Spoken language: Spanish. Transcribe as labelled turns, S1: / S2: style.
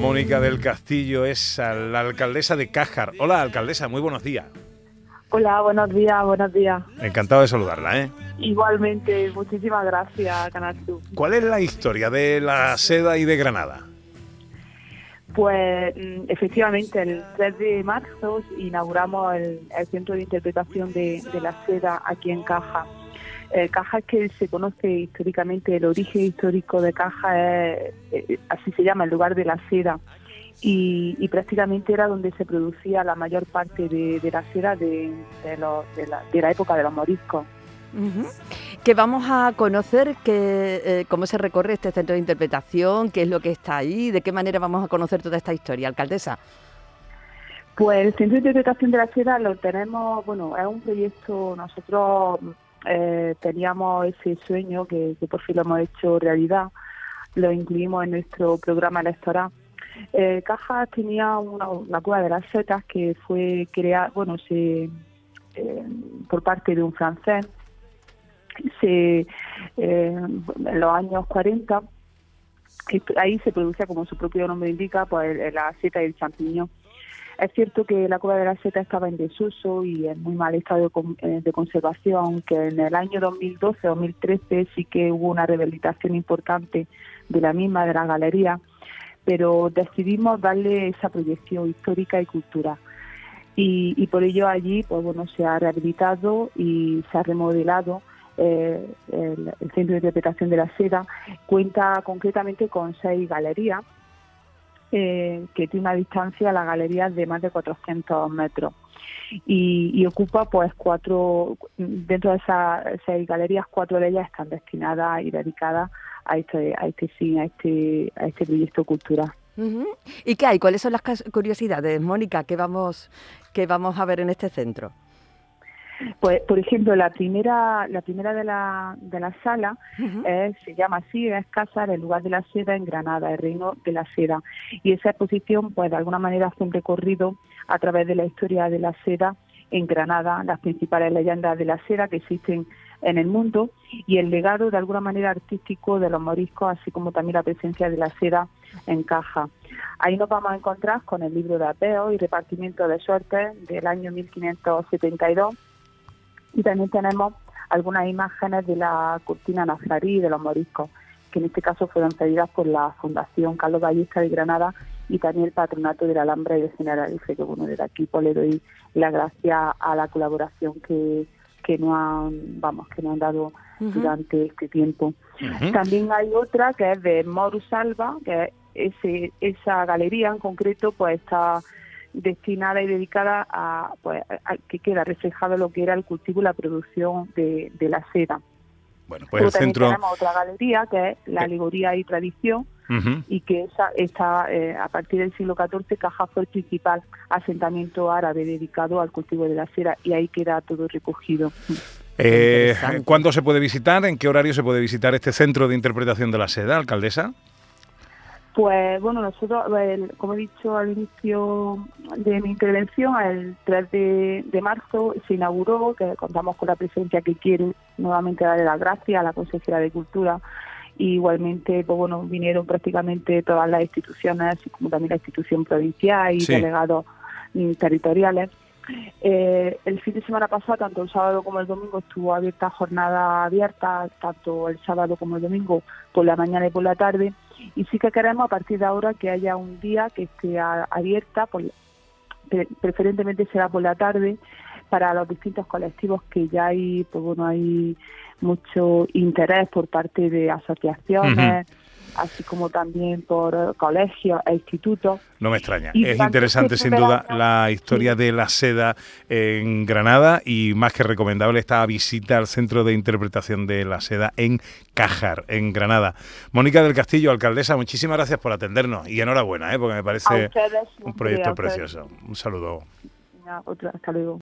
S1: Mónica del Castillo es la alcaldesa de Cájar. Hola, alcaldesa, muy buenos días.
S2: Hola, buenos días, buenos días.
S1: Encantado de saludarla, ¿eh?
S2: Igualmente, muchísimas gracias, Canal
S1: ¿Cuál es la historia de la seda y de Granada?
S2: Pues mm, efectivamente, el 3 de marzo inauguramos el, Centro de Interpretación de, la Seda aquí en Caja. Eh, Caja es que se conoce históricamente, el origen histórico de Caja es, eh, así se llama, el lugar de la seda. Y, prácticamente era donde se producía la mayor parte de, la seda de, la, época de los moriscos.
S3: Que vamos a conocer que, eh, cómo se recorre este centro de interpretación, qué es lo que está ahí, de qué manera vamos a conocer toda esta historia, alcaldesa.
S2: Pues el centro de interpretación de la seda lo tenemos, bueno, es un proyecto, nosotros eh, teníamos ese sueño que, por fin lo hemos hecho realidad, lo incluimos en nuestro programa electoral. Eh, Caja tenía una, cueva de las setas que fue creada, bueno, se, eh, por parte de un francés, se, eh, en los años 40, ahí se producía, como su propio nombre indica, pues la seta y el champiñón. Es cierto que la cueva de la seta estaba en desuso y en muy mal estado de, eh, conservación, que en el año 2012-2013 sí que hubo una rehabilitación importante de la misma, de la galería, pero decidimos darle esa proyección histórica y cultural. Y, por ello allí pues bueno se ha rehabilitado y se ha remodelado eh, el, Centro de Interpretación de la Seda cuenta concretamente con seis galerías eh, que tiene una distancia a la galería de más de 400 metros. Y, ocupa pues cuatro, dentro de esas seis galerías, cuatro de ellas están destinadas y dedicadas a este, a este fin, a este, a este proyecto cultural.
S3: ¿Y qué hay? ¿Cuáles son las curiosidades, Mónica, que vamos, que vamos a ver en este centro?
S2: Pues, por ejemplo, la primera, la primera de la, de la sala se llama así, es Casa el lugar de la seda en Granada, el reino de la seda. Y esa exposición, pues, de alguna manera hace un recorrido a través de la historia de la seda en Granada, las principales leyendas de la seda que existen en el mundo y el legado de alguna manera artístico de los moriscos, así como también la presencia de la seda en caja. Ahí nos vamos a encontrar con el libro de apeo y repartimiento de suerte del año 1572 y también tenemos algunas imágenes de la cortina nazarí de los moriscos, que en este caso fueron pedidas por la Fundación Carlos Ballesta de Granada y también el Patronato de la Alhambra y de Generalife, que bueno, desde aquí pues, le doy la gracia a la colaboración que, que nos han, vamos, que nos han dado durante este tiempo. También hay otra que es de Morus Alba, que ese, esa galería en concreto pues está destinada y dedicada a, pues, que queda reflejado lo que era el cultivo y la producción de, la seda.
S1: Bueno, pues el centro...
S2: tenemos otra galería que es la alegoría y tradición y que esa está eh, a partir del siglo XIV Caja fue el principal asentamiento árabe dedicado al cultivo de la seda y ahí queda todo recogido.
S1: Eh, ¿Cuándo se puede visitar? ¿En qué horario se puede visitar este centro de interpretación de la seda, alcaldesa?
S2: Pues bueno, nosotros, como he dicho al inicio de mi intervención, el 3 de, marzo se inauguró, que contamos con la presencia que quiere nuevamente darle las gracias a la consejera de Cultura. igualmente, pues bueno, vinieron prácticamente todas las instituciones, como también la institución provincial y delegados territoriales. Eh, el fin de semana pasado, tanto el sábado como el domingo, estuvo abierta jornada abierta, tanto el sábado como el domingo, por la mañana y por la tarde. Y sí que queremos a partir de ahora que haya un día que esté abierta, preferentemente será por la tarde, para los distintos colectivos que ya hay, pues bueno, hay mucho interés por parte de asociaciones así como también por colegios e institutos.
S1: No me extraña. es interesante sin duda la historia de la seda en Granada y más que recomendable esta visita al Centro de Interpretación de la Seda en Cajar, en Granada. Mónica del Castillo, alcaldesa, muchísimas gracias por atendernos y enhorabuena, ¿eh? porque me parece un proyecto precioso. Un saludo.
S2: hasta luego.